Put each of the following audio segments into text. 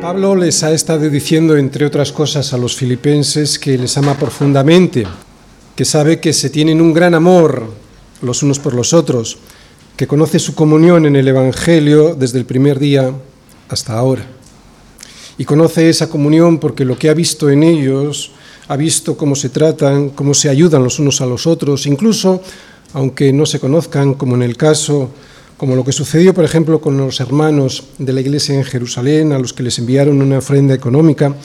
Pablo les ha estado diciendo, entre otras cosas, a los filipenses que les ama profundamente, que sabe que se tienen un gran amor los unos por los otros, que conoce su comunión en el Evangelio desde el primer día hasta ahora. Y conoce esa comunión porque lo que ha visto en ellos, ha visto cómo se tratan, cómo se ayudan los unos a los otros, incluso aunque no se conozcan, como en el caso como lo que sucedió, por ejemplo, con los hermanos de la iglesia en Jerusalén, a los que les enviaron una ofrenda económica,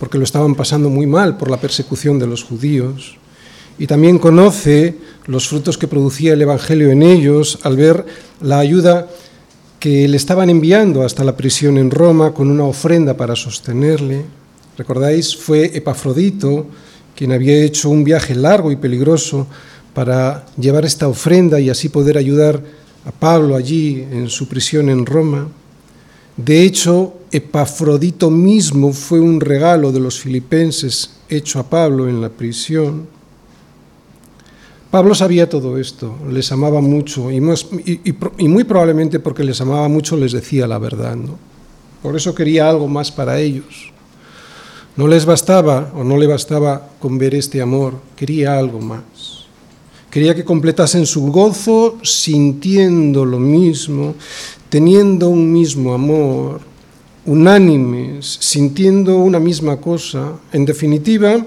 porque lo estaban pasando muy mal por la persecución de los judíos. Y también conoce los frutos que producía el Evangelio en ellos al ver la ayuda que le estaban enviando hasta la prisión en Roma con una ofrenda para sostenerle. ¿Recordáis? Fue Epafrodito quien había hecho un viaje largo y peligroso para llevar esta ofrenda y así poder ayudar a Pablo allí en su prisión en Roma. De hecho, Epafrodito mismo fue un regalo de los filipenses hecho a Pablo en la prisión. Pablo sabía todo esto, les amaba mucho y, muy probablemente porque les amaba mucho les decía la verdad. Por eso quería algo más para ellos. No les bastaba o no le bastaba con ver este amor, quería algo más. Quería que completasen su gozo sintiendo lo mismo, teniendo un mismo amor, unánimes, sintiendo una misma cosa. En definitiva,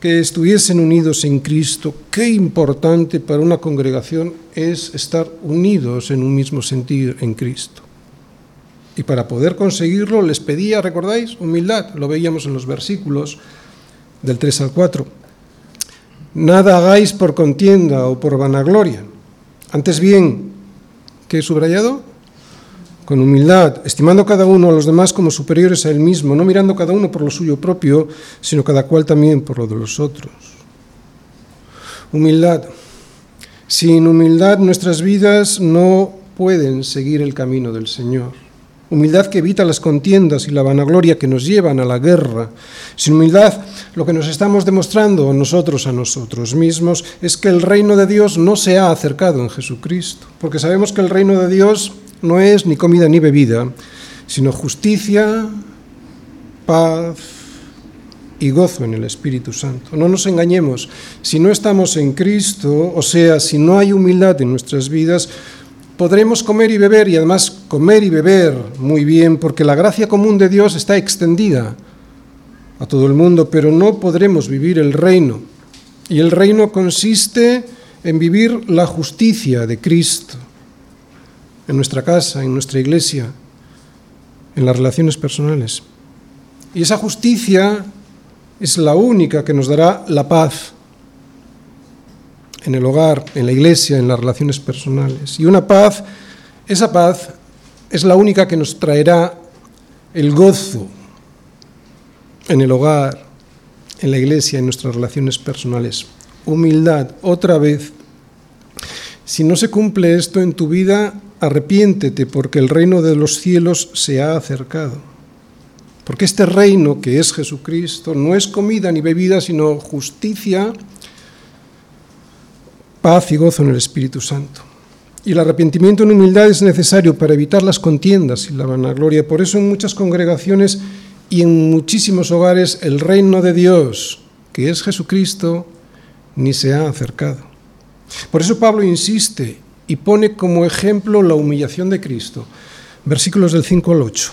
que estuviesen unidos en Cristo. Qué importante para una congregación es estar unidos en un mismo sentir en Cristo. Y para poder conseguirlo les pedía, ¿recordáis? Humildad, lo veíamos en los versículos del 3 al 4. Nada hagáis por contienda o por vanagloria. Antes bien, ¿qué he subrayado? Con humildad, estimando cada uno a los demás como superiores a él mismo, no mirando cada uno por lo suyo propio, sino cada cual también por lo de los otros. Humildad. Sin humildad nuestras vidas no pueden seguir el camino del Señor humildad que evita las contiendas y la vanagloria que nos llevan a la guerra. Sin humildad, lo que nos estamos demostrando nosotros a nosotros mismos es que el reino de Dios no se ha acercado en Jesucristo, porque sabemos que el reino de Dios no es ni comida ni bebida, sino justicia, paz y gozo en el Espíritu Santo. No nos engañemos, si no estamos en Cristo, o sea, si no hay humildad en nuestras vidas, podremos comer y beber y además comer y beber muy bien porque la gracia común de Dios está extendida a todo el mundo, pero no podremos vivir el reino. Y el reino consiste en vivir la justicia de Cristo en nuestra casa, en nuestra iglesia, en las relaciones personales. Y esa justicia es la única que nos dará la paz en el hogar, en la iglesia, en las relaciones personales. Y una paz, esa paz es la única que nos traerá el gozo en el hogar, en la iglesia, en nuestras relaciones personales. Humildad, otra vez. Si no se cumple esto en tu vida, arrepiéntete porque el reino de los cielos se ha acercado. Porque este reino que es Jesucristo no es comida ni bebida, sino justicia, paz y gozo en el Espíritu Santo. Y el arrepentimiento en humildad es necesario para evitar las contiendas y la vanagloria. Por eso en muchas congregaciones y en muchísimos hogares el reino de Dios, que es Jesucristo, ni se ha acercado. Por eso Pablo insiste y pone como ejemplo la humillación de Cristo. Versículos del 5 al 8.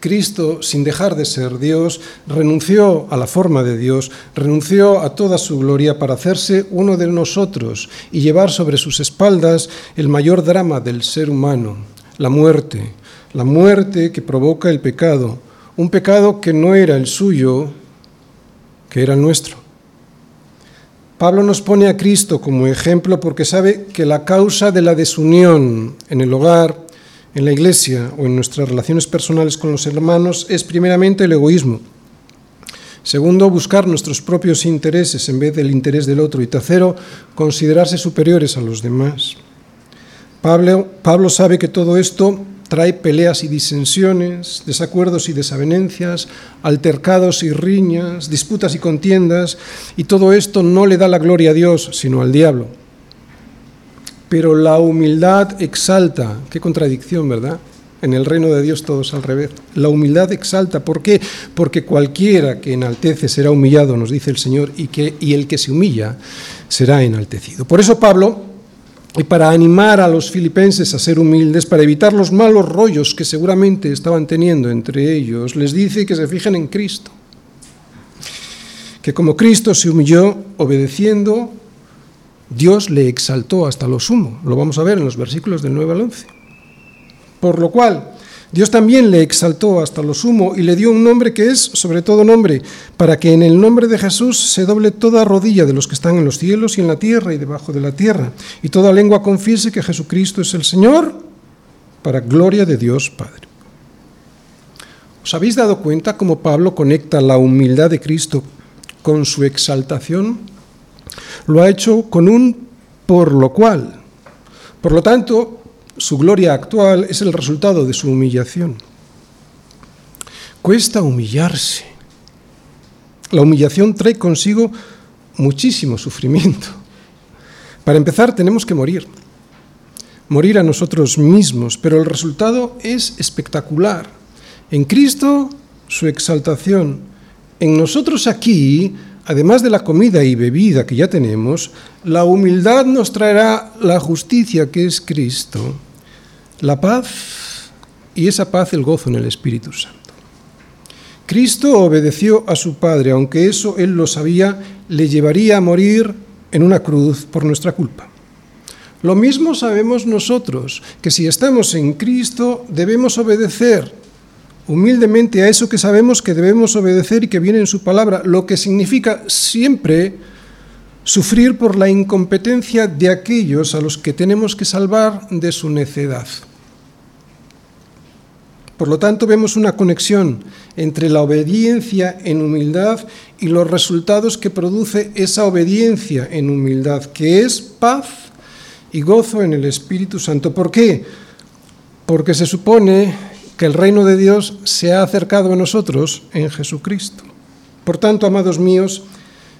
Cristo, sin dejar de ser Dios, renunció a la forma de Dios, renunció a toda su gloria para hacerse uno de nosotros y llevar sobre sus espaldas el mayor drama del ser humano, la muerte, la muerte que provoca el pecado, un pecado que no era el suyo, que era el nuestro. Pablo nos pone a Cristo como ejemplo porque sabe que la causa de la desunión en el hogar, en la iglesia o en nuestras relaciones personales con los hermanos es primeramente el egoísmo. Segundo, buscar nuestros propios intereses en vez del interés del otro. Y tercero, considerarse superiores a los demás. Pablo, sabe que todo esto trae peleas y disensiones, desacuerdos y desavenencias, altercados y riñas, disputas y contiendas, y todo esto no le da la gloria a Dios, sino al diablo. Pero la humildad exalta, qué contradicción, ¿verdad? En el reino de Dios todo es al revés. La humildad exalta, ¿por qué? Porque cualquiera que enaltece será humillado, nos dice el Señor, y, que, y el que se humilla será enaltecido. Por eso Pablo y para animar a los filipenses a ser humildes, para evitar los malos rollos que seguramente estaban teniendo entre ellos, les dice que se fijen en Cristo. Que como Cristo se humilló obedeciendo, Dios le exaltó hasta lo sumo. Lo vamos a ver en los versículos del 9 al 11. Por lo cual, Dios también le exaltó hasta lo sumo y le dio un nombre que es sobre todo nombre, para que en el nombre de Jesús se doble toda rodilla de los que están en los cielos y en la tierra y debajo de la tierra, y toda lengua confiese que Jesucristo es el Señor, para gloria de Dios Padre. ¿Os habéis dado cuenta cómo Pablo conecta la humildad de Cristo con su exaltación? Lo ha hecho con un por lo cual. Por lo tanto, su gloria actual es el resultado de su humillación. Cuesta humillarse. La humillación trae consigo muchísimo sufrimiento. Para empezar, tenemos que morir. Morir a nosotros mismos, pero el resultado es espectacular. En Cristo, su exaltación. En nosotros aquí, además de la comida y bebida que ya tenemos, la humildad nos traerá la justicia que es Cristo la paz y esa paz el gozo en el Espíritu Santo. Cristo obedeció a su Padre, aunque eso él lo sabía, le llevaría a morir en una cruz por nuestra culpa. Lo mismo sabemos nosotros, que si estamos en Cristo debemos obedecer humildemente a eso que sabemos que debemos obedecer y que viene en su palabra, lo que significa siempre sufrir por la incompetencia de aquellos a los que tenemos que salvar de su necedad. Por lo tanto, vemos una conexión entre la obediencia en humildad y los resultados que produce esa obediencia en humildad, que es paz y gozo en el Espíritu Santo. ¿Por qué? Porque se supone que el reino de Dios se ha acercado a nosotros en Jesucristo. Por tanto, amados míos,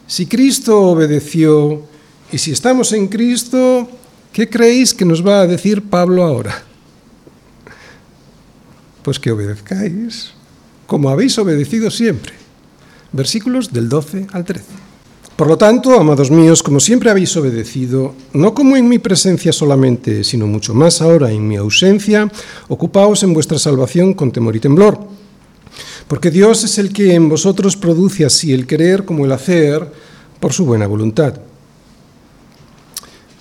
si Cristo obedeció y si estamos en Cristo, ¿qué creéis que nos va a decir Pablo ahora? Pues que obedezcáis como habéis obedecido siempre. Versículos del 12 al 13. Por lo tanto, amados míos, como siempre habéis obedecido, no como en mi presencia solamente, sino mucho más ahora en mi ausencia, ocupaos en vuestra salvación con temor y temblor porque Dios es el que en vosotros produce así el querer como el hacer por su buena voluntad.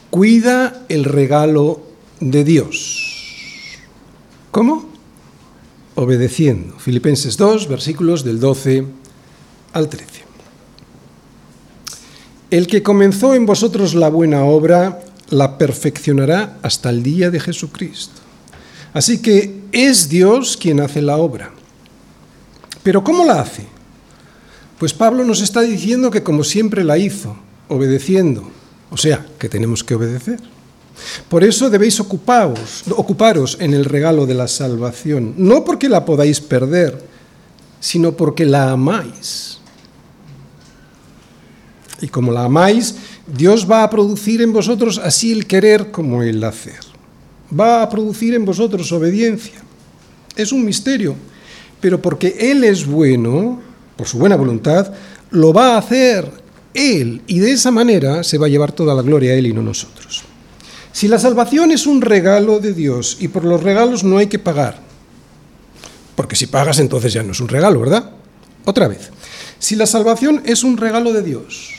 Cuida el regalo de Dios. ¿Cómo? Obedeciendo. Filipenses 2, versículos del 12 al 13. El que comenzó en vosotros la buena obra, la perfeccionará hasta el día de Jesucristo. Así que es Dios quien hace la obra pero ¿cómo la hace? Pues Pablo nos está diciendo que como siempre la hizo, obedeciendo, o sea, que tenemos que obedecer. Por eso debéis ocuparos, ocuparos en el regalo de la salvación, no porque la podáis perder, sino porque la amáis. Y como la amáis, Dios va a producir en vosotros así el querer como el hacer. Va a producir en vosotros obediencia. Es un misterio pero porque Él es bueno, por su buena voluntad, lo va a hacer Él y de esa manera se va a llevar toda la gloria a Él y no nosotros. Si la salvación es un regalo de Dios y por los regalos no hay que pagar, porque si pagas entonces ya no es un regalo, ¿verdad? Otra vez, si la salvación es un regalo de Dios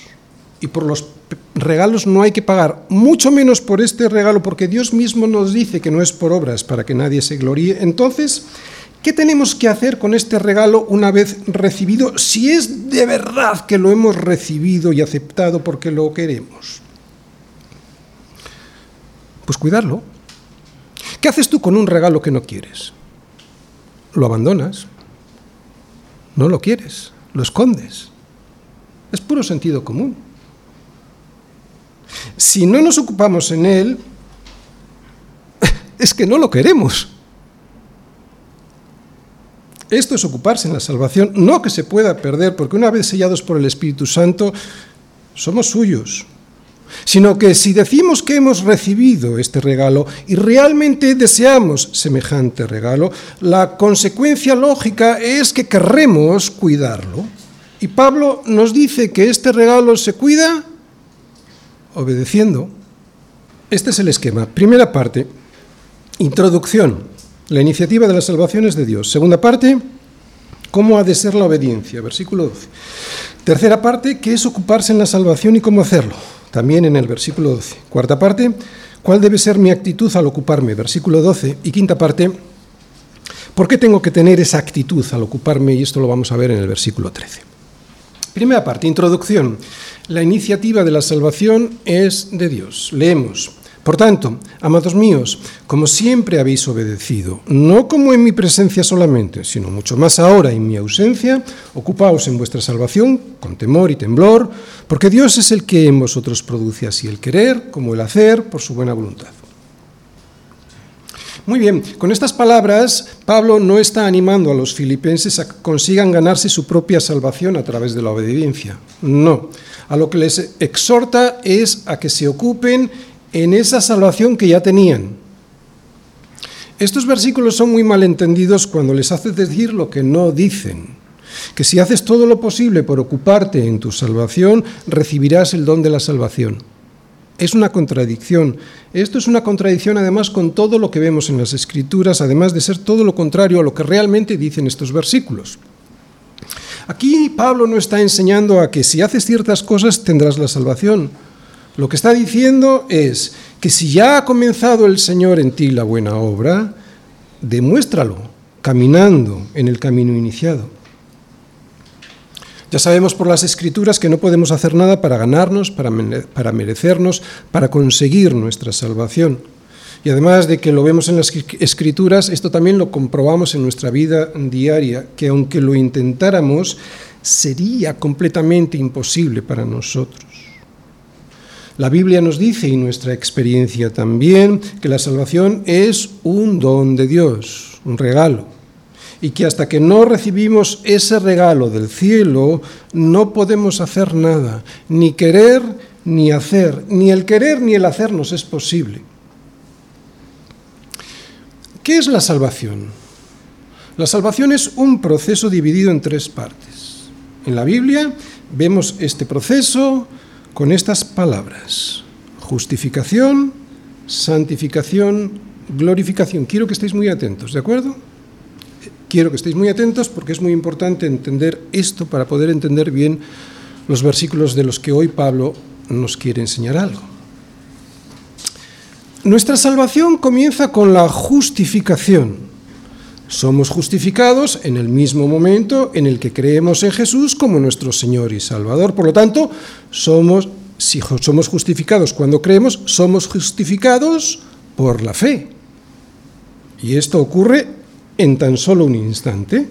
y por los regalos no hay que pagar, mucho menos por este regalo, porque Dios mismo nos dice que no es por obras para que nadie se gloríe, entonces ¿Qué tenemos que hacer con este regalo una vez recibido, si es de verdad que lo hemos recibido y aceptado porque lo queremos? Pues cuidarlo. ¿Qué haces tú con un regalo que no quieres? Lo abandonas. No lo quieres. Lo escondes. Es puro sentido común. Si no nos ocupamos en él, es que no lo queremos. Esto es ocuparse en la salvación, no que se pueda perder, porque una vez sellados por el Espíritu Santo, somos suyos, sino que si decimos que hemos recibido este regalo y realmente deseamos semejante regalo, la consecuencia lógica es que querremos cuidarlo. Y Pablo nos dice que este regalo se cuida obedeciendo. Este es el esquema. Primera parte, introducción. La iniciativa de la salvación es de Dios. Segunda parte, cómo ha de ser la obediencia. Versículo 12. Tercera parte, qué es ocuparse en la salvación y cómo hacerlo. También en el versículo 12. Cuarta parte, cuál debe ser mi actitud al ocuparme. Versículo 12. Y quinta parte, ¿por qué tengo que tener esa actitud al ocuparme? Y esto lo vamos a ver en el versículo 13. Primera parte, introducción. La iniciativa de la salvación es de Dios. Leemos. Por tanto, amados míos, como siempre habéis obedecido, no como en mi presencia solamente, sino mucho más ahora en mi ausencia, ocupaos en vuestra salvación con temor y temblor, porque Dios es el que en vosotros produce así el querer como el hacer por su buena voluntad. Muy bien, con estas palabras Pablo no está animando a los filipenses a que consigan ganarse su propia salvación a través de la obediencia. No, a lo que les exhorta es a que se ocupen en esa salvación que ya tenían. Estos versículos son muy mal entendidos cuando les haces decir lo que no dicen, que si haces todo lo posible por ocuparte en tu salvación, recibirás el don de la salvación. Es una contradicción. Esto es una contradicción además con todo lo que vemos en las Escrituras, además de ser todo lo contrario a lo que realmente dicen estos versículos. Aquí Pablo no está enseñando a que si haces ciertas cosas tendrás la salvación. Lo que está diciendo es que si ya ha comenzado el Señor en ti la buena obra, demuéstralo caminando en el camino iniciado. Ya sabemos por las escrituras que no podemos hacer nada para ganarnos, para, merecernos, para conseguir nuestra salvación. Y además de que lo vemos en las escrituras, esto también lo comprobamos en nuestra vida diaria, que aunque lo intentáramos, sería completamente imposible para nosotros. La Biblia nos dice, y nuestra experiencia también, que la salvación es un don de Dios, un regalo, y que hasta que no recibimos ese regalo del cielo, no podemos hacer nada, ni querer ni hacer, ni el querer ni el hacer nos es posible. ¿Qué es la salvación? La salvación es un proceso dividido en tres partes. En la Biblia vemos este proceso con estas palabras. Justificación, santificación, glorificación. Quiero que estéis muy atentos, ¿de acuerdo? Quiero que estéis muy atentos porque es muy importante entender esto para poder entender bien los versículos de los que hoy Pablo nos quiere enseñar algo. Nuestra salvación comienza con la justificación. Somos justificados en el mismo momento en el que creemos en Jesús como nuestro Señor y Salvador. Por lo tanto, somos, si somos justificados cuando creemos, somos justificados por la fe. Y esto ocurre en tan solo un instante.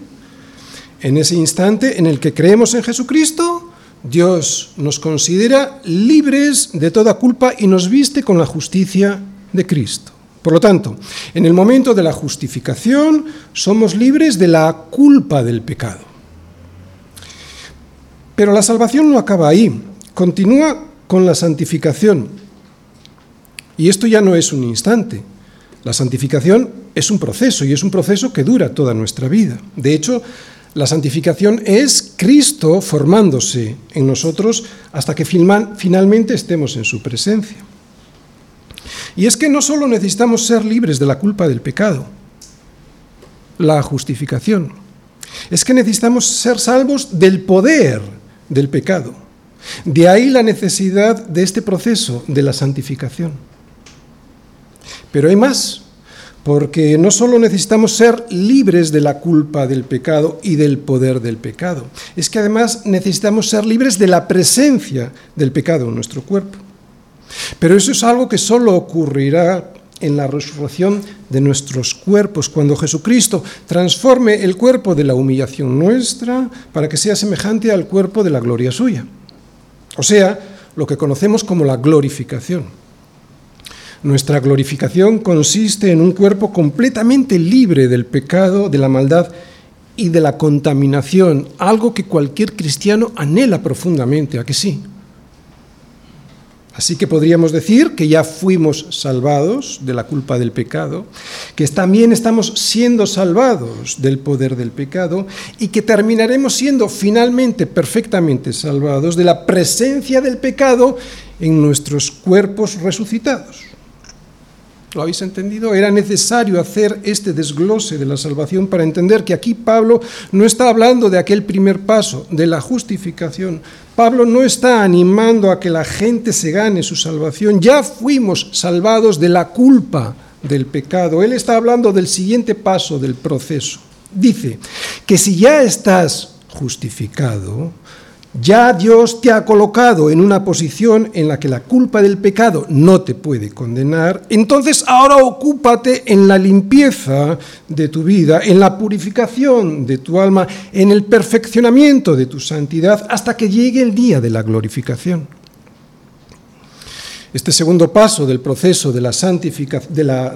En ese instante en el que creemos en Jesucristo, Dios nos considera libres de toda culpa y nos viste con la justicia de Cristo. Por lo tanto, en el momento de la justificación somos libres de la culpa del pecado. Pero la salvación no acaba ahí, continúa con la santificación. Y esto ya no es un instante. La santificación es un proceso y es un proceso que dura toda nuestra vida. De hecho, la santificación es Cristo formándose en nosotros hasta que finalmente estemos en su presencia. Y es que no solo necesitamos ser libres de la culpa del pecado, la justificación, es que necesitamos ser salvos del poder del pecado. De ahí la necesidad de este proceso de la santificación. Pero hay más, porque no solo necesitamos ser libres de la culpa del pecado y del poder del pecado, es que además necesitamos ser libres de la presencia del pecado en nuestro cuerpo. Pero eso es algo que solo ocurrirá en la resurrección de nuestros cuerpos, cuando Jesucristo transforme el cuerpo de la humillación nuestra para que sea semejante al cuerpo de la gloria suya. O sea, lo que conocemos como la glorificación. Nuestra glorificación consiste en un cuerpo completamente libre del pecado, de la maldad y de la contaminación, algo que cualquier cristiano anhela profundamente, ¿a que sí? Así que podríamos decir que ya fuimos salvados de la culpa del pecado, que también estamos siendo salvados del poder del pecado y que terminaremos siendo finalmente perfectamente salvados de la presencia del pecado en nuestros cuerpos resucitados. ¿Lo habéis entendido? Era necesario hacer este desglose de la salvación para entender que aquí Pablo no está hablando de aquel primer paso, de la justificación. Pablo no está animando a que la gente se gane su salvación. Ya fuimos salvados de la culpa del pecado. Él está hablando del siguiente paso del proceso. Dice que si ya estás justificado, ya Dios te ha colocado en una posición en la que la culpa del pecado no te puede condenar. Entonces ahora ocúpate en la limpieza de tu vida, en la purificación de tu alma, en el perfeccionamiento de tu santidad hasta que llegue el día de la glorificación. Este segundo paso del proceso de la,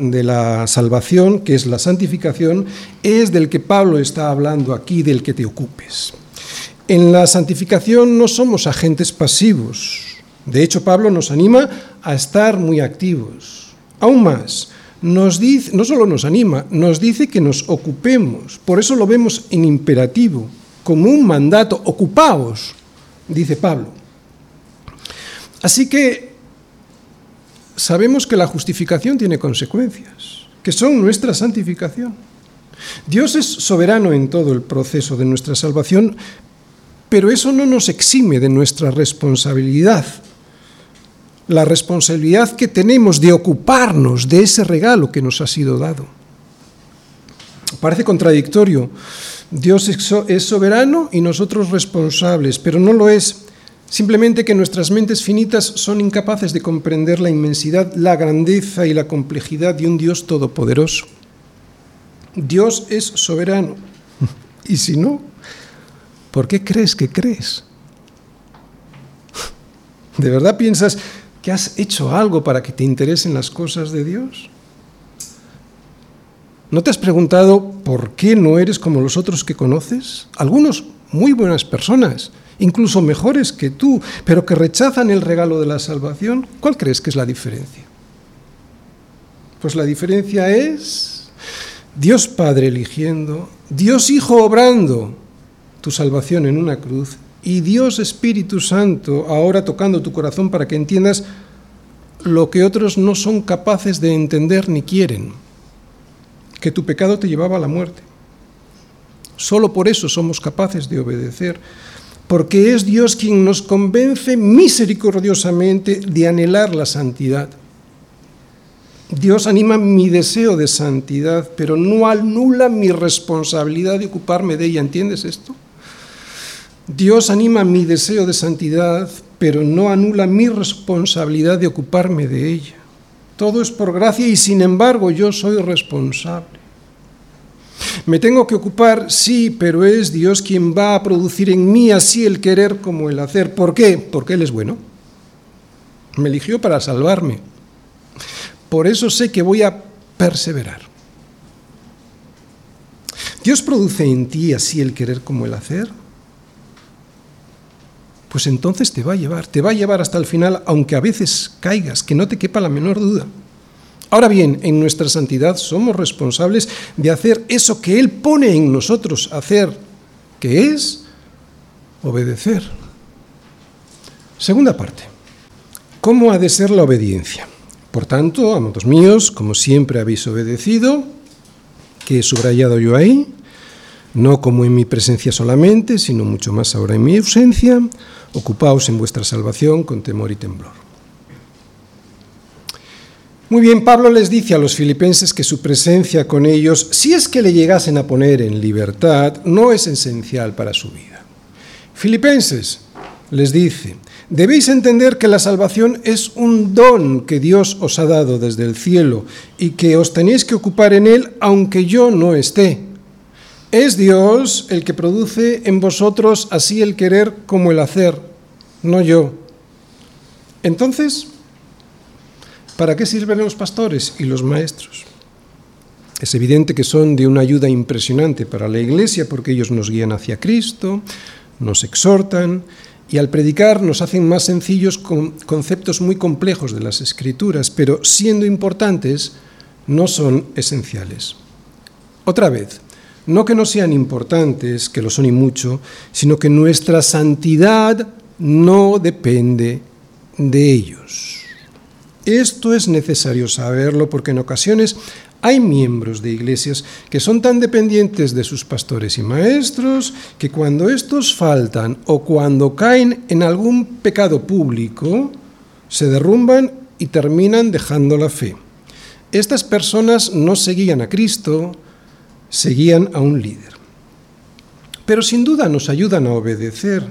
de la, salvación, que es la santificación, es del que Pablo está hablando aquí, del que te ocupes. En la santificación no somos agentes pasivos. De hecho, Pablo nos anima a estar muy activos. Aún más, no solo nos anima, nos dice que nos ocupemos. Por eso lo vemos en imperativo, como un mandato. Ocupaos, dice Pablo. Así que sabemos que la justificación tiene consecuencias, que son nuestra santificación. Dios es soberano en todo el proceso de nuestra salvación, pero eso no nos exime de nuestra responsabilidad, la responsabilidad que tenemos de ocuparnos de ese regalo que nos ha sido dado. Parece contradictorio. Dios es soberano y nosotros responsables, pero no lo es. Simplemente que nuestras mentes finitas son incapaces de comprender la inmensidad, la grandeza y la complejidad de un Dios todopoderoso. Dios es soberano. Y si no, ¿Por qué crees que crees? ¿De verdad piensas que has hecho algo para que te interesen las cosas de Dios? ¿No te has preguntado por qué no eres como los otros que conoces? Algunos muy buenas personas, incluso mejores que tú, pero que rechazan el regalo de la salvación. ¿Cuál crees que es la diferencia? Pues la diferencia es Dios Padre eligiendo, Dios Hijo obrando, tu salvación en una cruz y Dios Espíritu Santo ahora tocando tu corazón para que entiendas lo que otros no son capaces de entender ni quieren, que tu pecado te llevaba a la muerte. Solo por eso somos capaces de obedecer, porque es Dios quien nos convence misericordiosamente de anhelar la santidad. Dios anima mi deseo de santidad, pero no anula mi responsabilidad de ocuparme de ella. ¿Entiendes esto? Dios anima mi deseo de santidad, pero no anula mi responsabilidad de ocuparme de ella. Todo es por gracia y sin embargo yo soy responsable. Me tengo que ocupar, sí, pero es Dios quien va a producir en mí así el querer como el hacer. ¿Por qué? Porque Él es bueno. Me eligió para salvarme. Por eso sé que voy a perseverar. Dios produce en ti así el querer como el hacer pues entonces te va a llevar, te va a llevar hasta el final, aunque a veces caigas, que no te quepa la menor duda. Ahora bien, en nuestra santidad somos responsables de hacer eso que Él pone en nosotros hacer, que es obedecer. Segunda parte. ¿Cómo ha de ser la obediencia? Por tanto, amados míos, como siempre habéis obedecido, que he subrayado yo ahí, no como en mi presencia solamente, sino mucho más ahora en mi ausencia, ocupaos en vuestra salvación con temor y temblor. Muy bien, Pablo les dice a los filipenses que su presencia con ellos, si es que le llegasen a poner en libertad, no es esencial para su vida. Filipenses, les dice, debéis entender que la salvación es un don que Dios os ha dado desde el cielo y que os tenéis que ocupar en él aunque yo no esté. Es Dios el que produce en vosotros así el querer como el hacer, no yo. Entonces, ¿Para qué sirven los pastores y los maestros? Es evidente que son de una ayuda impresionante para la Iglesia porque ellos nos guían hacia Cristo, nos exhortan y al predicar nos hacen más sencillos con conceptos muy complejos de las Escrituras, pero siendo importantes, no son esenciales. Otra vez, no que no sean importantes, que lo son y mucho, sino que nuestra santidad no depende de ellos. Esto es necesario saberlo porque en ocasiones hay miembros de iglesias que son tan dependientes de sus pastores y maestros que cuando estos faltan o cuando caen en algún pecado público, se derrumban y terminan dejando la fe. Estas personas no seguían a Cristo, seguían a un líder. Pero sin duda nos ayudan a obedecer,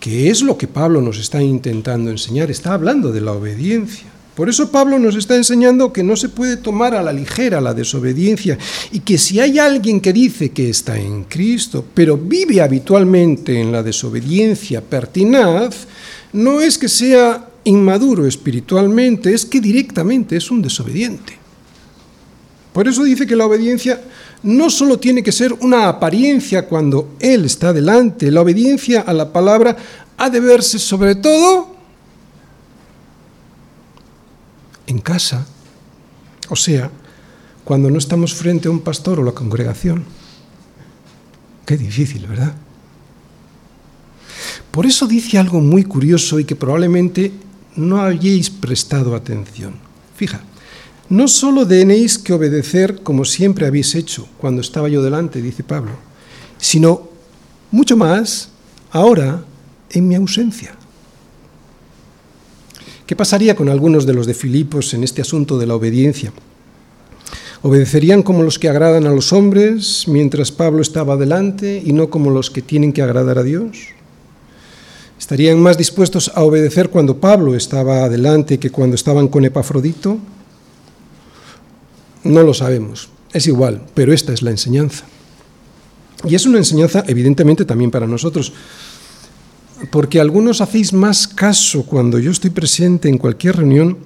que es lo que Pablo nos está intentando enseñar. Está hablando de la obediencia. Por eso Pablo nos está enseñando que no se puede tomar a la ligera la desobediencia y que si hay alguien que dice que está en Cristo, pero vive habitualmente en la desobediencia pertinaz, no es que sea inmaduro espiritualmente, es que directamente es un desobediente. Por eso dice que la obediencia no solo tiene que ser una apariencia cuando Él está delante, la obediencia a la palabra ha de verse sobre todo en casa, o sea, cuando no estamos frente a un pastor o la congregación. Qué difícil, ¿verdad? Por eso dice algo muy curioso y que probablemente no hayáis prestado atención. Fija, no solo tenéis que obedecer como siempre habéis hecho cuando estaba yo delante, dice Pablo, sino mucho más ahora en mi ausencia. ¿Qué pasaría con algunos de los de Filipos en este asunto de la obediencia? ¿Obedecerían como los que agradan a los hombres mientras Pablo estaba delante y no como los que tienen que agradar a Dios? ¿Estarían más dispuestos a obedecer cuando Pablo estaba adelante que cuando estaban con Epafrodito? No lo sabemos, es igual, pero esta es la enseñanza. Y es una enseñanza evidentemente también para nosotros porque algunos hacéis más caso cuando yo estoy presente en cualquier reunión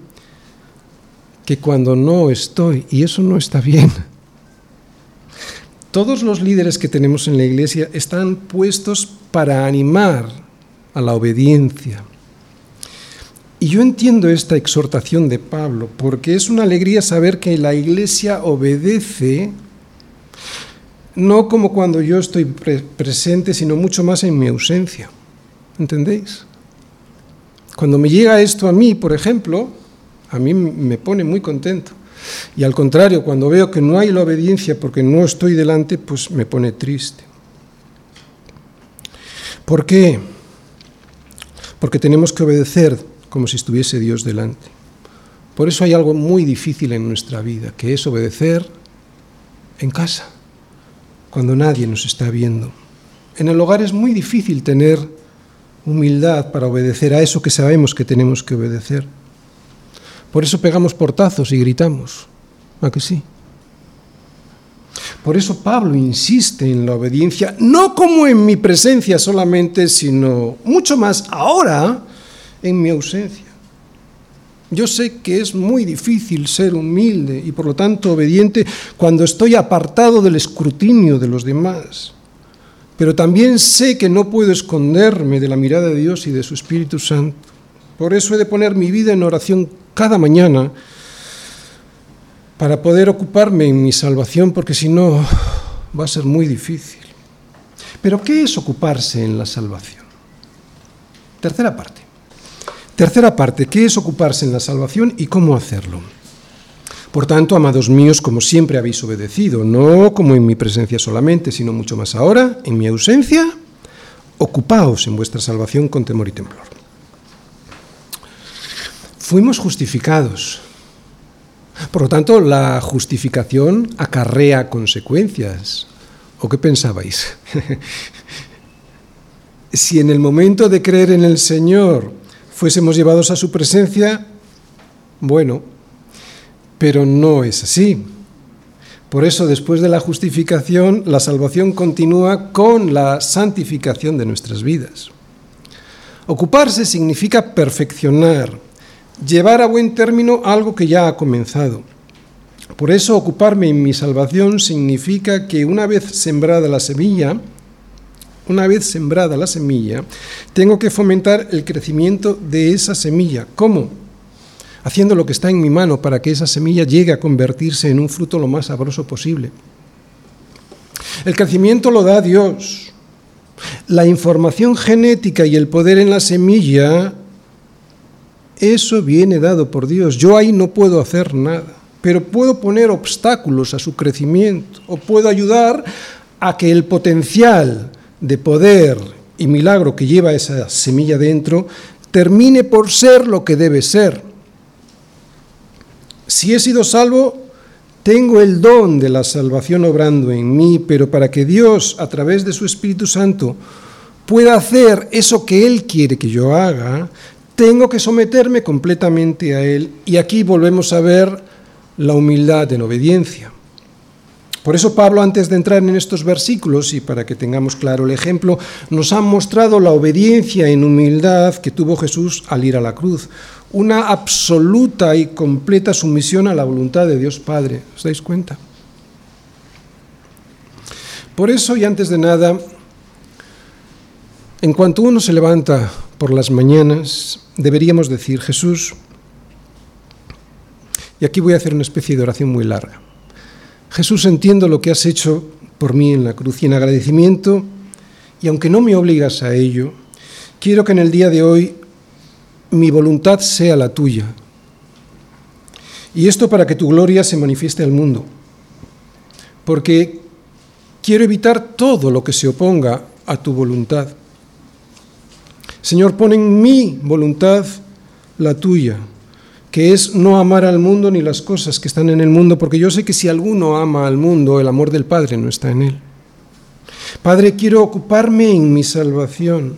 que cuando no estoy, y eso no está bien. Todos los líderes que tenemos en la iglesia están puestos para animar a la obediencia. Y yo entiendo esta exhortación de Pablo, porque es una alegría saber que la iglesia obedece, no como cuando yo estoy presente, sino mucho más en mi ausencia. ¿Entendéis? Cuando me llega esto a mí, por ejemplo, a mí me pone muy contento. Y al contrario, cuando veo que no hay la obediencia porque no estoy delante, pues me pone triste. ¿Por qué? Porque tenemos que obedecer como si estuviese Dios delante. Por eso hay algo muy difícil en nuestra vida, que es obedecer en casa, cuando nadie nos está viendo. En el hogar es muy difícil tener humildad para obedecer a eso que sabemos que tenemos que obedecer. Por eso pegamos portazos y gritamos. ¿A que sí? Por eso Pablo insiste en la obediencia, no como en mi presencia solamente, sino mucho más ahora en mi ausencia. Yo sé que es muy difícil ser humilde y por lo tanto obediente cuando estoy apartado del escrutinio de los demás pero también sé que no puedo esconderme de la mirada de Dios y de su Espíritu Santo. Por eso he de poner mi vida en oración cada mañana para poder ocuparme en mi salvación, porque si no va a ser muy difícil. Pero ¿qué es ocuparse en la salvación? Tercera parte. Tercera parte, ¿qué es ocuparse en la salvación y cómo hacerlo? Por tanto, amados míos, como siempre habéis obedecido, no como en mi presencia solamente, sino mucho más ahora, en mi ausencia, ocupaos en vuestra salvación con temor y temblor. Fuimos justificados. Por lo tanto, la justificación acarrea consecuencias. ¿O qué pensabais? si en el momento de creer en el Señor fuésemos llevados a su presencia, bueno, pero no es así. Por eso, después de la justificación, la salvación continúa con la santificación de nuestras vidas. Ocuparse significa perfeccionar, llevar a buen término algo que ya ha comenzado. Por eso ocuparme en mi salvación significa que una vez sembrada la semilla, una vez sembrada la semilla, tengo que fomentar el crecimiento de esa semilla. ¿Cómo? Haciendo lo que está en mi mano para que esa semilla llegue a convertirse en un fruto lo más sabroso posible. El crecimiento lo da Dios. La información genética y el poder en la semilla, eso viene dado por Dios. Yo ahí no puedo hacer nada, pero puedo poner obstáculos a su crecimiento o puedo ayudar a que el potencial de poder y milagro que lleva esa semilla dentro termine por ser lo que debe ser. Si he sido salvo, tengo el don de la salvación obrando en mí, pero para que Dios, a través de su Espíritu Santo, pueda hacer eso que Él quiere que yo haga, tengo que someterme completamente a Él. Y aquí volvemos a ver la humildad en obediencia. Por eso Pablo, antes de entrar en estos versículos, y para que tengamos claro el ejemplo, nos ha mostrado la obediencia en humildad que tuvo Jesús al ir a la cruz una absoluta y completa sumisión a la voluntad de Dios Padre. ¿Os dais cuenta? Por eso, y antes de nada, en cuanto uno se levanta por las mañanas, deberíamos decir, Jesús, y aquí voy a hacer una especie de oración muy larga, Jesús, entiendo lo que has hecho por mí en la cruz y en agradecimiento, y aunque no me obligas a ello, quiero que en el día de hoy mi voluntad sea la tuya. Y esto para que tu gloria se manifieste al mundo. Porque quiero evitar todo lo que se oponga a tu voluntad. Señor, pon en mi voluntad la tuya, que es no amar al mundo ni las cosas que están en el mundo, porque yo sé que si alguno ama al mundo, el amor del Padre no está en él. Padre, quiero ocuparme en mi salvación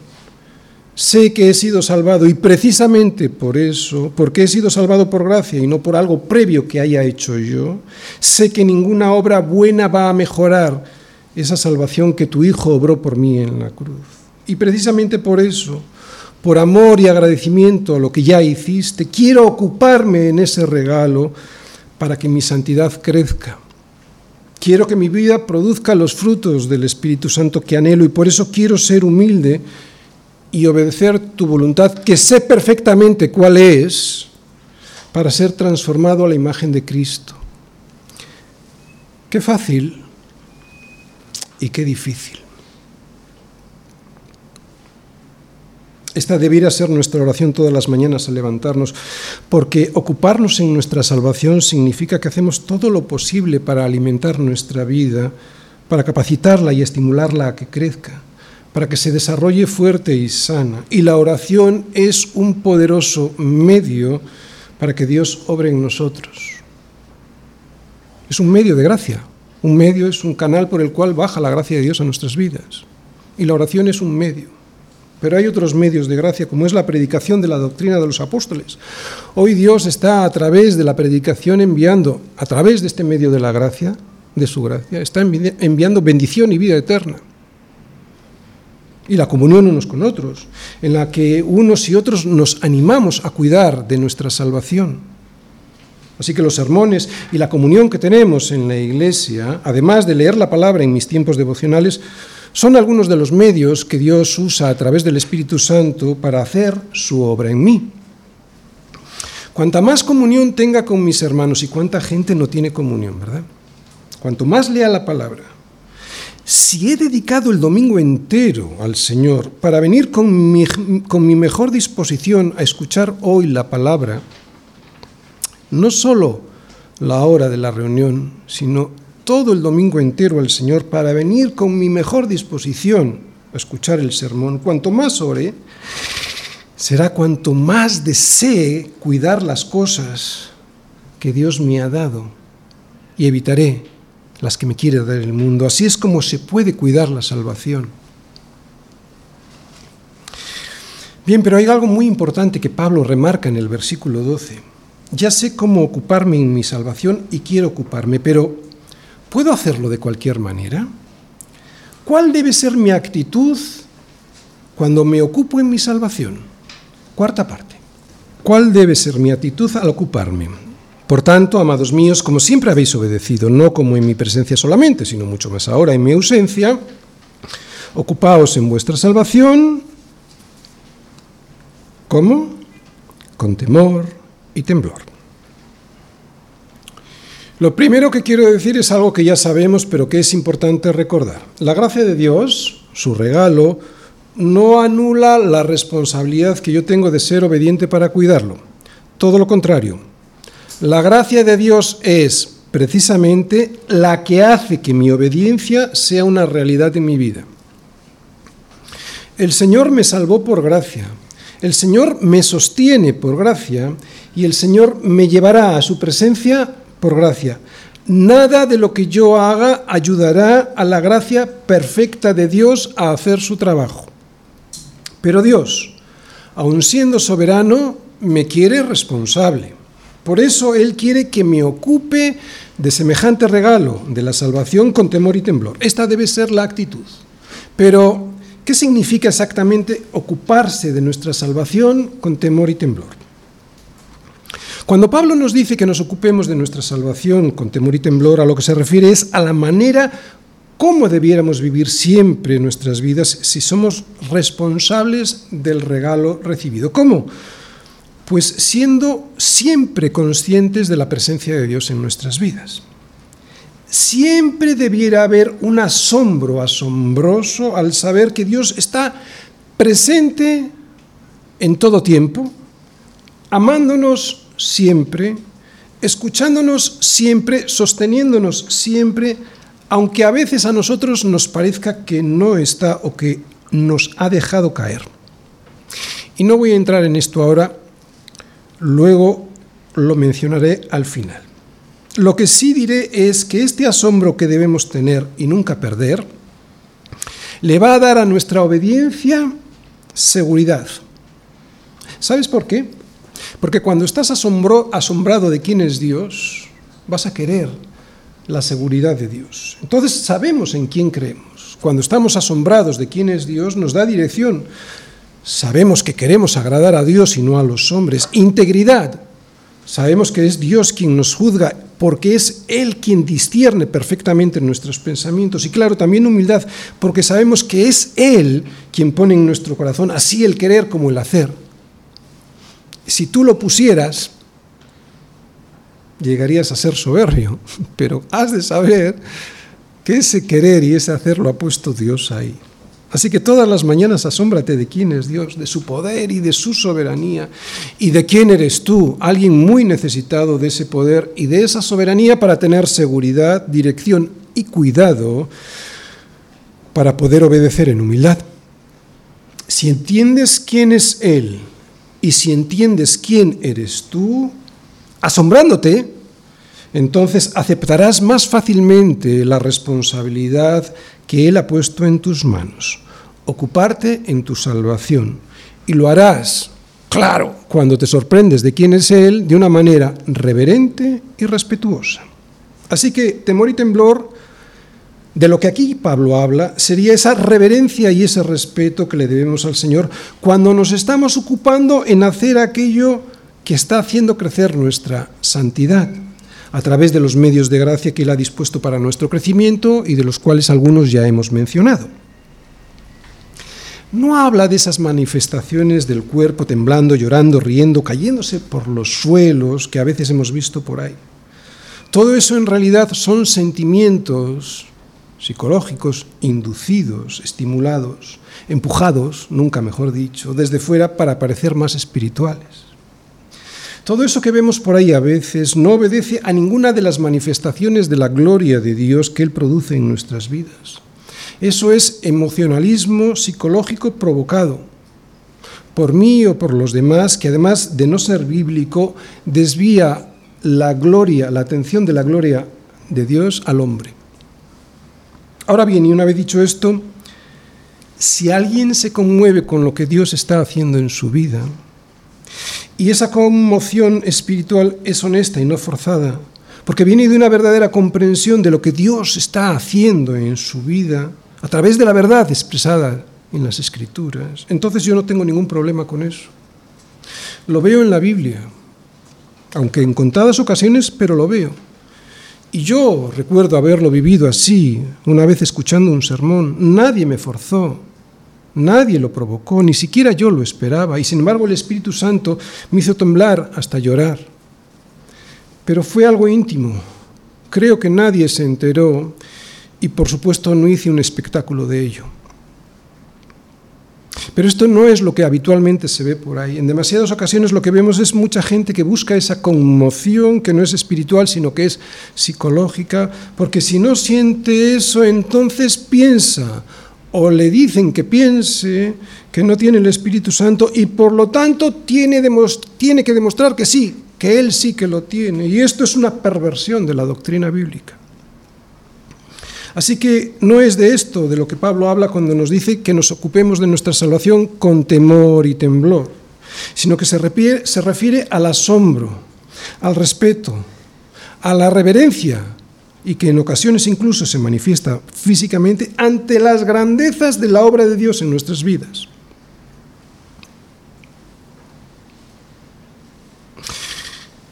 Sé que he sido salvado y precisamente por eso, porque he sido salvado por gracia y no por algo previo que haya hecho yo, sé que ninguna obra buena va a mejorar esa salvación que tu Hijo obró por mí en la cruz. Y precisamente por eso, por amor y agradecimiento a lo que ya hiciste, quiero ocuparme en ese regalo para que mi santidad crezca. Quiero que mi vida produzca los frutos del Espíritu Santo que anhelo y por eso quiero ser humilde y obedecer tu voluntad, que sé perfectamente cuál es, para ser transformado a la imagen de Cristo. Qué fácil y qué difícil. Esta debiera ser nuestra oración todas las mañanas al levantarnos, porque ocuparnos en nuestra salvación significa que hacemos todo lo posible para alimentar nuestra vida, para capacitarla y estimularla a que crezca para que se desarrolle fuerte y sana. Y la oración es un poderoso medio para que Dios obre en nosotros. Es un medio de gracia. Un medio es un canal por el cual baja la gracia de Dios a nuestras vidas. Y la oración es un medio. Pero hay otros medios de gracia, como es la predicación de la doctrina de los apóstoles. Hoy Dios está a través de la predicación enviando, a través de este medio de la gracia, de su gracia, está enviando bendición y vida eterna y la comunión unos con otros, en la que unos y otros nos animamos a cuidar de nuestra salvación. Así que los sermones y la comunión que tenemos en la iglesia, además de leer la palabra en mis tiempos devocionales, son algunos de los medios que Dios usa a través del Espíritu Santo para hacer su obra en mí. Cuanta más comunión tenga con mis hermanos y cuánta gente no tiene comunión, ¿verdad? Cuanto más lea la palabra, si he dedicado el domingo entero al Señor para venir con mi, con mi, mejor disposición a escuchar hoy la palabra, no solo la hora de la reunión, sino todo el domingo entero al Señor para venir con mi mejor disposición a escuchar el sermón, cuanto más ore, será cuanto más desee cuidar las cosas que Dios me ha dado y evitaré las que me quiere dar el mundo. Así es como se puede cuidar la salvación. Bien, pero hay algo muy importante que Pablo remarca en el versículo 12. Ya sé cómo ocuparme en mi salvación y quiero ocuparme, pero ¿puedo hacerlo de cualquier manera? ¿Cuál debe ser mi actitud cuando me ocupo en mi salvación? Cuarta parte. ¿Cuál debe ser mi actitud al ocuparme? Por tanto, amados míos, como siempre habéis obedecido, no como en mi presencia solamente, sino mucho más ahora en mi ausencia, ocupaos en vuestra salvación, ¿cómo? Con temor y temblor. Lo primero que quiero decir es algo que ya sabemos, pero que es importante recordar. La gracia de Dios, su regalo, no anula la responsabilidad que yo tengo de ser obediente para cuidarlo. Todo lo contrario. La gracia de Dios es precisamente la que hace que mi obediencia sea una realidad en mi vida. El Señor me salvó por gracia, el Señor me sostiene por gracia y el Señor me llevará a su presencia por gracia. Nada de lo que yo haga ayudará a la gracia perfecta de Dios a hacer su trabajo. Pero Dios, aun siendo soberano, me quiere responsable. Por eso Él quiere que me ocupe de semejante regalo de la salvación con temor y temblor. Esta debe ser la actitud. Pero, ¿qué significa exactamente ocuparse de nuestra salvación con temor y temblor? Cuando Pablo nos dice que nos ocupemos de nuestra salvación con temor y temblor, a lo que se refiere es a la manera cómo debiéramos vivir siempre nuestras vidas si somos responsables del regalo recibido. ¿Cómo? Pues siendo siempre conscientes de la presencia de Dios en nuestras vidas. Siempre debiera haber un asombro asombroso al saber que Dios está presente en todo tiempo, amándonos siempre, escuchándonos siempre, sosteniéndonos siempre, aunque a veces a nosotros nos parezca que no está o que nos ha dejado caer. Y no voy a entrar en esto ahora, luego lo mencionaré al final. Lo que sí diré es que este asombro que debemos tener y nunca perder, le va a dar a nuestra obediencia seguridad. ¿Sabes por qué? Porque cuando estás asombrado de quién es Dios, vas a querer la seguridad de Dios. Entonces sabemos en quién creemos. Cuando estamos asombrados de quién es Dios, nos da dirección. Sabemos que queremos agradar a Dios y no a los hombres. Integridad. Sabemos que es Dios quien nos juzga porque es Él quien discierne perfectamente nuestros pensamientos. Y claro, también humildad, porque sabemos que es Él quien pone en nuestro corazón así el querer como el hacer si tú lo pusieras, llegarías a ser soberbio, pero has de saber que ese querer y ese hacer lo ha puesto Dios ahí. Así que todas las mañanas asómbrate de quién es Dios, de su poder y de su soberanía, y de quién eres tú, alguien muy necesitado de ese poder y de esa soberanía para tener seguridad, dirección y cuidado para poder obedecer en humildad. Si entiendes quién es Él, y si entiendes quién eres tú, asombrándote, entonces aceptarás más fácilmente la responsabilidad que Él ha puesto en tus manos, ocuparte en tu salvación. Y lo harás, claro, cuando te sorprendes de quién es Él, de una manera reverente y respetuosa. Así que temor y temblor de lo que aquí Pablo habla sería esa reverencia y ese respeto que le debemos al Señor cuando nos estamos ocupando en hacer aquello que está haciendo crecer nuestra santidad a través de los medios de gracia que Él ha dispuesto para nuestro crecimiento y de los cuales algunos ya hemos mencionado. No habla de esas manifestaciones del cuerpo temblando, llorando, riendo, cayéndose por los suelos que a veces hemos visto por ahí. Todo eso en realidad son sentimientos psicológicos inducidos, estimulados, empujados, nunca mejor dicho, desde fuera para parecer más espirituales. Todo eso que vemos por ahí a veces no obedece a ninguna de las manifestaciones de la gloria de Dios que Él produce en nuestras vidas. Eso es emocionalismo psicológico provocado por mí o por los demás, que además de no ser bíblico, desvía la gloria, la atención de la gloria de Dios al hombre. Ahora bien, y una vez dicho esto, si alguien se conmueve con lo que Dios está haciendo en su vida, y esa conmoción espiritual es honesta y no forzada, porque viene de una verdadera comprensión de lo que Dios está haciendo en su vida, a través de la verdad expresada en las escrituras, entonces yo no tengo ningún problema con eso. Lo veo en la Biblia, aunque en contadas ocasiones, pero lo veo. Y yo recuerdo haberlo vivido así, una vez escuchando un sermón. Nadie me forzó, nadie lo provocó, ni siquiera yo lo esperaba. Y sin embargo el Espíritu Santo me hizo temblar hasta llorar. Pero fue algo íntimo. Creo que nadie se enteró y por supuesto no hice un espectáculo de ello. Pero esto no es lo que habitualmente se ve por ahí. En demasiadas ocasiones lo que vemos es mucha gente que busca esa conmoción que no es espiritual, sino que es psicológica, porque si no siente eso, entonces piensa, o le dicen que piense que no tiene el Espíritu Santo y por lo tanto tiene, tiene que demostrar que sí, que él sí que lo tiene. Y esto es una perversión de la doctrina bíblica. Así que no es de esto de lo que Pablo habla cuando nos dice que nos ocupemos de nuestra salvación con temor y temblor, sino que se refiere, al asombro, al respeto, a la reverencia y que en ocasiones incluso se manifiesta físicamente ante las grandezas de la obra de Dios en nuestras vidas.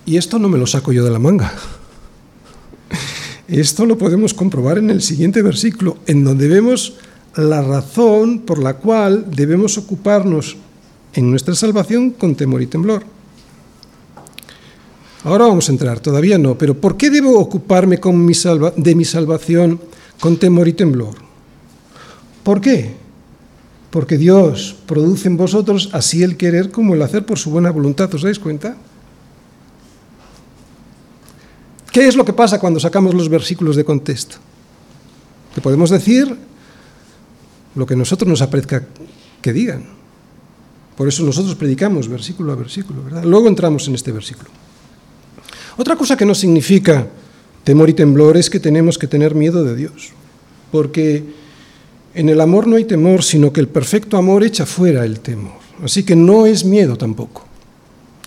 Y esto no me lo saco yo de la manga. Esto lo podemos comprobar en el siguiente versículo, en donde vemos la razón por la cual debemos ocuparnos en nuestra salvación con temor y temblor. Ahora vamos a entrar, todavía no, pero ¿por qué debo ocuparme de mi salvación con temor y temblor? ¿Por qué? Porque Dios produce en vosotros así el querer como el hacer por su buena voluntad, ¿os dais cuenta? ¿Qué es lo que pasa cuando sacamos los versículos de contexto? Que podemos decir lo que nosotros nos aparezca que digan. Por eso nosotros predicamos versículo a versículo, ¿verdad? Luego entramos en este versículo. Otra cosa que no significa temor y temblor es que tenemos que tener miedo de Dios, porque en el amor no hay temor, sino que el perfecto amor echa fuera el temor. Así que no es miedo tampoco.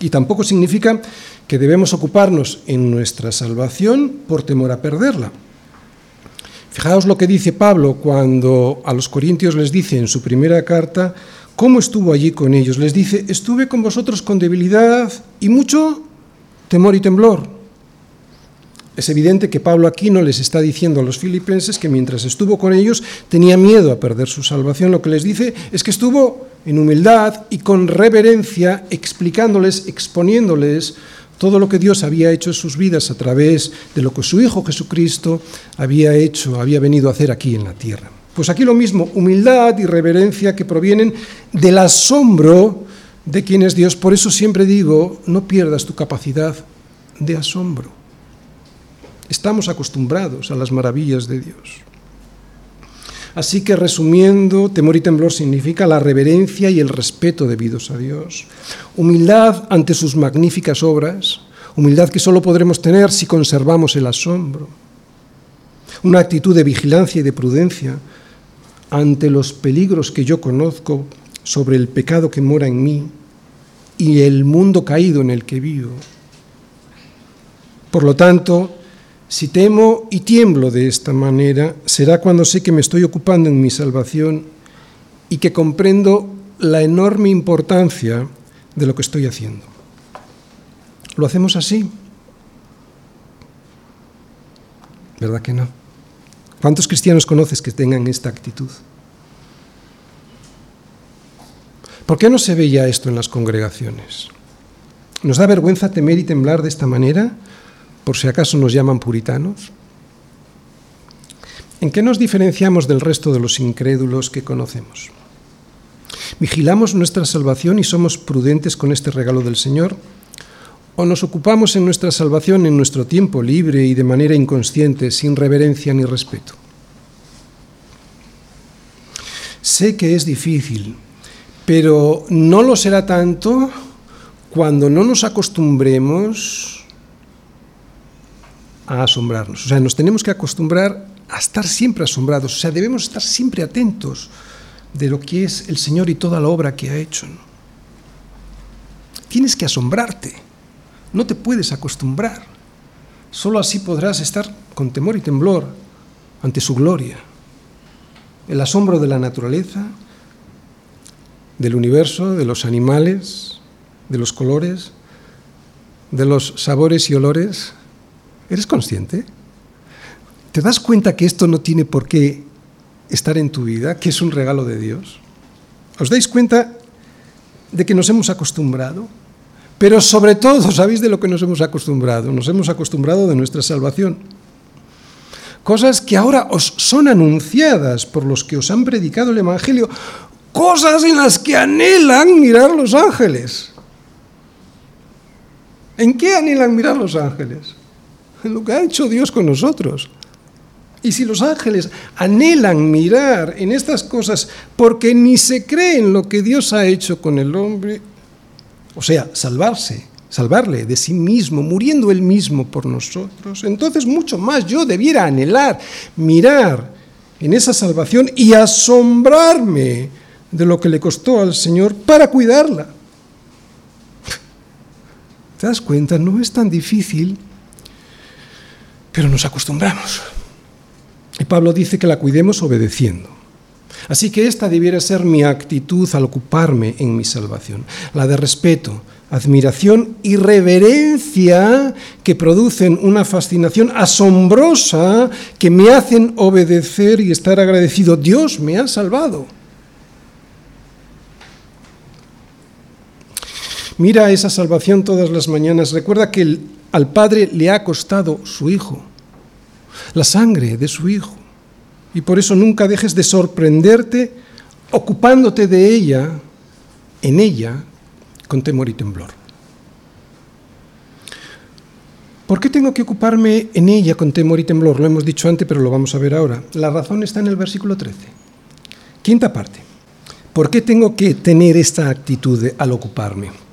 Y tampoco significa que debemos ocuparnos en nuestra salvación por temor a perderla. Fijaos lo que dice Pablo cuando a los corintios les dice en su primera carta cómo estuvo allí con ellos. Les dice, estuve con vosotros con debilidad y mucho temor y temblor. Es evidente que Pablo aquí no les está diciendo a los filipenses que mientras estuvo con ellos tenía miedo a perder su salvación. Lo que les dice es que estuvo en humildad y con reverencia explicándoles, exponiéndoles todo lo que Dios había hecho en sus vidas a través de lo que su Hijo Jesucristo había hecho, había venido a hacer aquí en la tierra. Pues aquí lo mismo, humildad y reverencia que provienen del asombro de quien es Dios. Por eso siempre digo, no pierdas tu capacidad de asombro. Estamos acostumbrados a las maravillas de Dios. Así que resumiendo, temor y temblor significa la reverencia y el respeto debidos a Dios, humildad ante sus magníficas obras, humildad que solo podremos tener si conservamos el asombro, una actitud de vigilancia y de prudencia ante los peligros que yo conozco sobre el pecado que mora en mí y el mundo caído en el que vivo. Por lo tanto, si temo y tiemblo de esta manera, será cuando sé que me estoy ocupando en mi salvación y que comprendo la enorme importancia de lo que estoy haciendo. ¿Lo hacemos así? ¿Verdad que no? ¿Cuántos cristianos conoces que tengan esta actitud? ¿Por qué no se ve ya esto en las congregaciones? ¿Nos da vergüenza temer y temblar de esta manera? Por si acaso nos llaman puritanos? ¿En qué nos diferenciamos del resto de los incrédulos que conocemos? ¿Vigilamos nuestra salvación y somos prudentes con este regalo del Señor? ¿O nos ocupamos en nuestra salvación en nuestro tiempo libre y de manera inconsciente, sin reverencia ni respeto? Sé que es difícil, pero no lo será tanto cuando no nos acostumbremos a asombrarnos. O sea, nos tenemos que acostumbrar a estar siempre asombrados. O sea, debemos estar siempre atentos de lo que es el Señor y toda la obra que ha hecho. Tienes que asombrarte. No te puedes acostumbrar. Solo así podrás estar con temor y temblor ante su gloria. El asombro de la naturaleza, del universo, de los animales, de los colores, de los sabores y olores? ¿Eres consciente? ¿Te das cuenta que esto no tiene por qué estar en tu vida, que es un regalo de Dios? ¿Os dais cuenta de que nos hemos acostumbrado? Pero sobre todo, ¿sabéis de lo que nos hemos acostumbrado? Nos hemos acostumbrado de nuestra salvación. Cosas que ahora os son anunciadas por los que os han predicado el Evangelio, cosas en las que anhelan mirar los ángeles. ¿En qué anhelan mirar los ángeles? Lo que ha hecho Dios con nosotros. Y si los ángeles anhelan mirar en estas cosas porque ni se creen lo que Dios ha hecho con el hombre, o sea, salvarse, salvarle de sí mismo, muriendo él mismo por nosotros, entonces mucho más yo debiera anhelar, mirar en esa salvación y asombrarme de lo que le costó al Señor para cuidarla. ¿Te das cuenta? No es tan difícil, pero nos acostumbramos. Y Pablo dice que la cuidemos obedeciendo. Así que esta debiera ser mi actitud al ocuparme en mi salvación, la de respeto, admiración y reverencia que producen una fascinación asombrosa que me hacen obedecer y estar agradecido. Dios me ha salvado. Mira esa salvación todas las mañanas. Recuerda que al Padre le ha costado su Hijo, la sangre de su Hijo. Y por eso nunca dejes de sorprenderte ocupándote de ella, en ella, con temor y temblor. ¿Por qué tengo que ocuparme en ella con temor y temblor? Lo hemos dicho antes, pero lo vamos a ver ahora. La razón está en el versículo 13. Quinta parte. ¿Por qué tengo que tener esta actitud al ocuparme?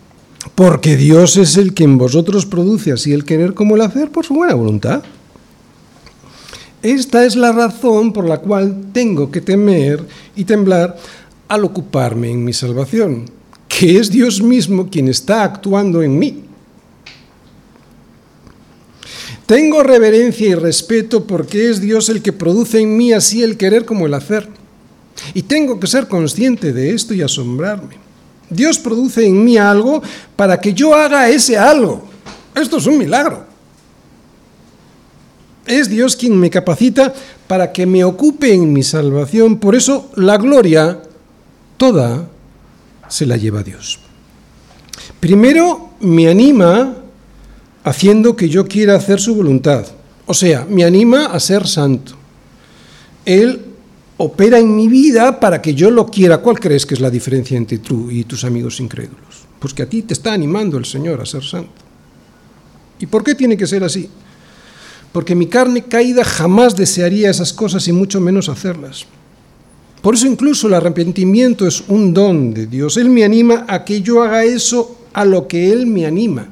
Porque Dios es el que en vosotros produce así el querer como el hacer por su buena voluntad. Esta es la razón por la cual tengo que temer y temblar al ocuparme en mi salvación, que es Dios mismo quien está actuando en mí. Tengo reverencia y respeto porque es Dios el que produce en mí así el querer como el hacer. Y tengo que ser consciente de esto y asombrarme. Dios produce en mí algo para que yo haga ese algo. Esto es un milagro. Es Dios quien me capacita para que me ocupe en mi salvación. Por eso la gloria toda se la lleva Dios. Primero me anima haciendo que yo quiera hacer su voluntad. O sea, me anima a ser santo. Él opera en mi vida para que yo lo quiera. ¿Cuál crees que es la diferencia entre tú y tus amigos incrédulos? Pues que a ti te está animando el Señor a ser santo. ¿Y por qué tiene que ser así? Porque mi carne caída jamás desearía esas cosas y mucho menos hacerlas. Por eso incluso el arrepentimiento es un don de Dios. Él me anima a que yo haga eso a lo que Él me anima.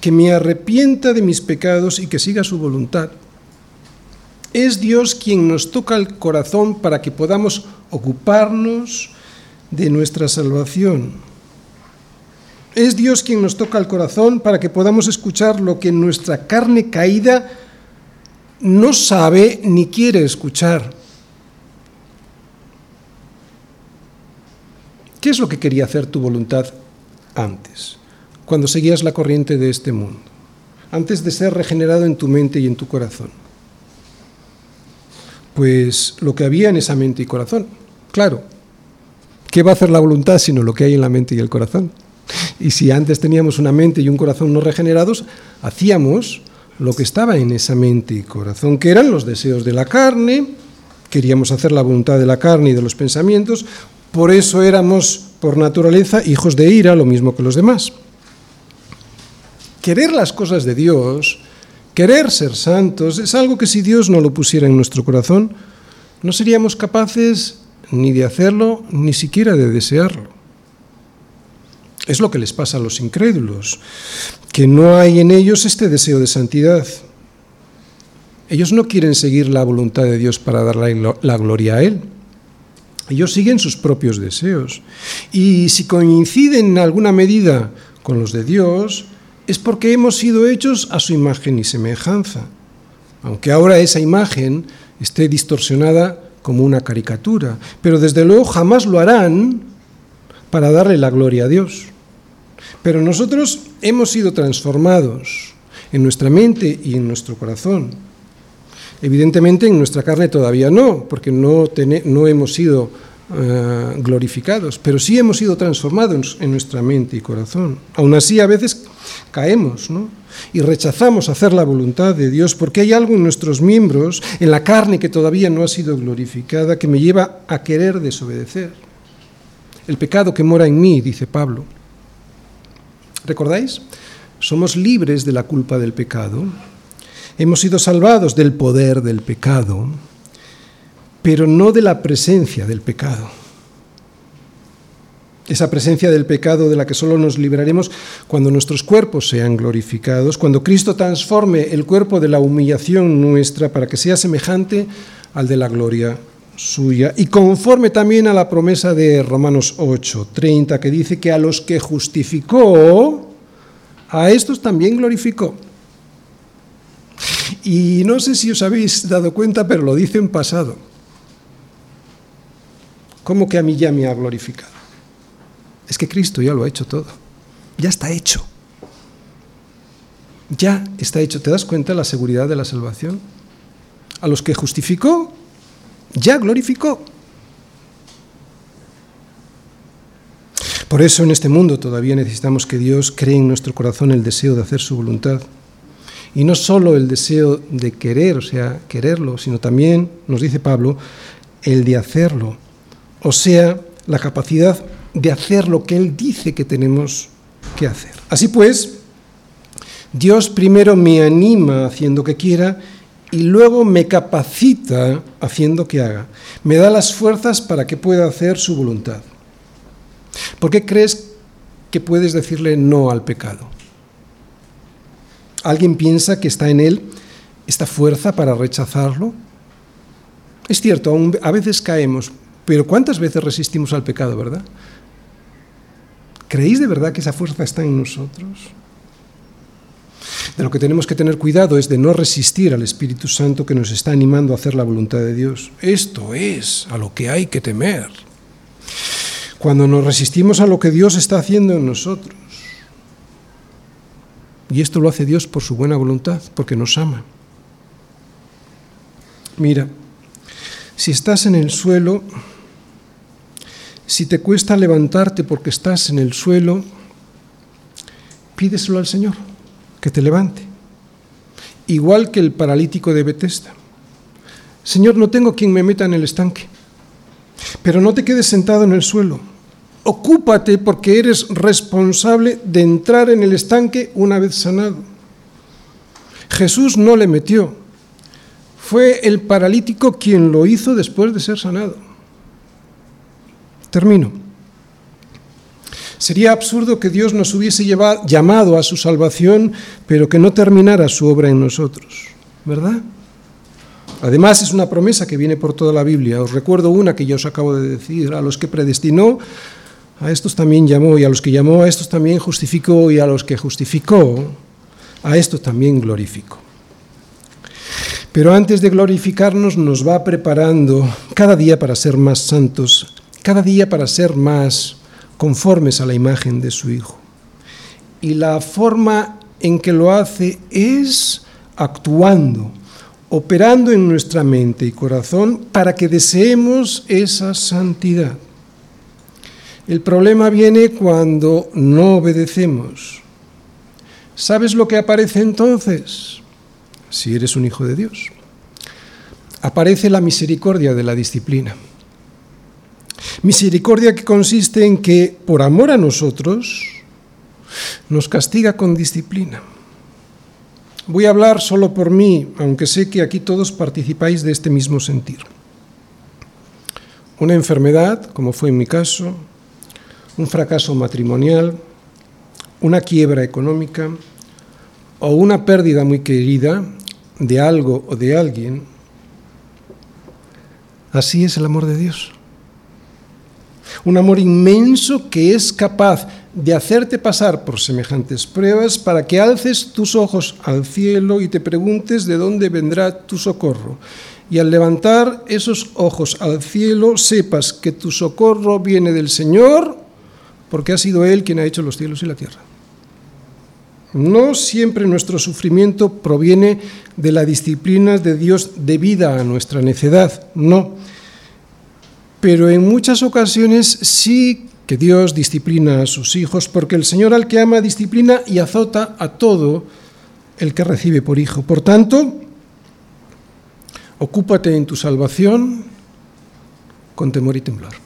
Que me arrepienta de mis pecados y que siga su voluntad. Es Dios quien nos toca el corazón para que podamos ocuparnos de nuestra salvación. Es Dios quien nos toca el corazón para que podamos escuchar lo que nuestra carne caída no sabe ni quiere escuchar. ¿Qué es lo que quería hacer tu voluntad antes, cuando seguías la corriente de este mundo, antes de ser regenerado en tu mente y en tu corazón? Pues lo que había en esa mente y corazón. Claro, ¿qué va a hacer la voluntad sino lo que hay en la mente y el corazón? Y si antes teníamos una mente y un corazón no regenerados, hacíamos lo que estaba en esa mente y corazón, que eran los deseos de la carne, queríamos hacer la voluntad de la carne y de los pensamientos, por eso éramos por naturaleza hijos de ira, lo mismo que los demás. Querer las cosas de Dios Querer ser santos es algo que si Dios no lo pusiera en nuestro corazón, no seríamos capaces ni de hacerlo, ni siquiera de desearlo. Es lo que les pasa a los incrédulos, que no hay en ellos este deseo de santidad. Ellos no quieren seguir la voluntad de Dios para darle la gloria a Él. Ellos siguen sus propios deseos. Y si coinciden en alguna medida con los de Dios, es porque hemos sido hechos a su imagen y semejanza, aunque ahora esa imagen esté distorsionada como una caricatura, pero desde luego jamás lo harán para darle la gloria a Dios. Pero nosotros hemos sido transformados en nuestra mente y en nuestro corazón. Evidentemente en nuestra carne todavía no, porque no, hemos sido uh, glorificados, pero sí hemos sido transformados en nuestra mente y corazón. Aún así a veces caemos ¿no? y rechazamos hacer la voluntad de Dios porque hay algo en nuestros miembros, en la carne que todavía no ha sido glorificada, que me lleva a querer desobedecer. El pecado que mora en mí, dice Pablo. ¿Recordáis? Somos libres de la culpa del pecado. Hemos sido salvados del poder del pecado, pero no de la presencia del pecado. Esa presencia del pecado de la que solo nos libraremos cuando nuestros cuerpos sean glorificados, cuando Cristo transforme el cuerpo de la humillación nuestra para que sea semejante al de la gloria suya y conforme también a la promesa de Romanos 8, 30, que dice que a los que justificó, a estos también glorificó. Y no sé si os habéis dado cuenta, pero lo dice en pasado. ¿Cómo que a mí ya me ha glorificado? Es que Cristo ya lo ha hecho todo. Ya está hecho. Ya está hecho. ¿Te das cuenta de la seguridad de la salvación? A los que justificó, ya glorificó. Por eso en este mundo todavía necesitamos que Dios cree en nuestro corazón el deseo de hacer su voluntad. Y no solo el deseo de querer, o sea, quererlo, sino también, nos dice Pablo, el de hacerlo. O sea, la capacidad de hacer lo que Él dice que tenemos que hacer. Así pues, Dios primero me anima haciendo que quiera y luego me capacita haciendo que haga. Me da las fuerzas para que pueda hacer su voluntad. ¿Por qué crees que puedes decirle no al pecado? ¿Alguien piensa que está en él esta fuerza para rechazarlo? Es cierto, a veces caemos, pero ¿cuántas veces resistimos al pecado, verdad? ¿Creéis de verdad que esa fuerza está en nosotros? De lo que tenemos que tener cuidado es de no resistir al Espíritu Santo que nos está animando a hacer la voluntad de Dios. Esto es a lo que hay que temer cuando nos resistimos a lo que Dios está haciendo en nosotros. Y esto lo hace Dios por su buena voluntad, porque nos ama. Mira, si estás en el suelo, si te cuesta levantarte porque estás en el suelo, pídeselo al Señor, que te levante. Igual que el paralítico de Betesda. Señor, no tengo quien me meta en el estanque. Pero no te quedes sentado en el suelo. Ocúpate porque eres responsable de entrar en el estanque una vez sanado. Jesús no le metió. Fue el paralítico quien lo hizo después de ser sanado. Termino. Sería absurdo que Dios nos hubiese llamado a su salvación, pero que no terminara su obra en nosotros, ¿verdad? Además, es una promesa que viene por toda la Biblia. Os recuerdo una que yo os acabo de decir. A los que predestinó, a estos también llamó, y a los que llamó, a estos también justificó, y a los que justificó, a estos también glorificó. Pero antes de glorificarnos, nos va preparando cada día para ser más santos, cada día para ser más conformes a la imagen de su Hijo. Y la forma en que lo hace es actuando operando en nuestra mente y corazón para que deseemos esa santidad. El problema viene cuando no obedecemos. ¿Sabes lo que aparece entonces? Si eres un hijo de Dios. Aparece la misericordia de la disciplina. Misericordia que consiste en que, por amor a nosotros, nos castiga con disciplina. Voy a hablar solo por mí, aunque sé que aquí todos participáis de este mismo sentir. Una enfermedad, como fue en mi caso, un fracaso matrimonial, una quiebra económica o una pérdida muy querida de algo o de alguien, así es el amor de Dios. Un amor inmenso que es capaz de hacerte pasar por semejantes pruebas para que alces tus ojos al cielo y te preguntes de dónde vendrá tu socorro. Y al levantar esos ojos al cielo sepas que tu socorro viene del Señor, porque ha sido Él quien ha hecho los cielos y la tierra. No siempre nuestro sufrimiento proviene de la disciplina de Dios debida a nuestra necedad, no. Pero en muchas ocasiones sí que Dios disciplina a sus hijos, porque el Señor al que ama disciplina y azota a todo el que recibe por hijo. Por tanto, ocúpate en tu salvación con temor y temblor.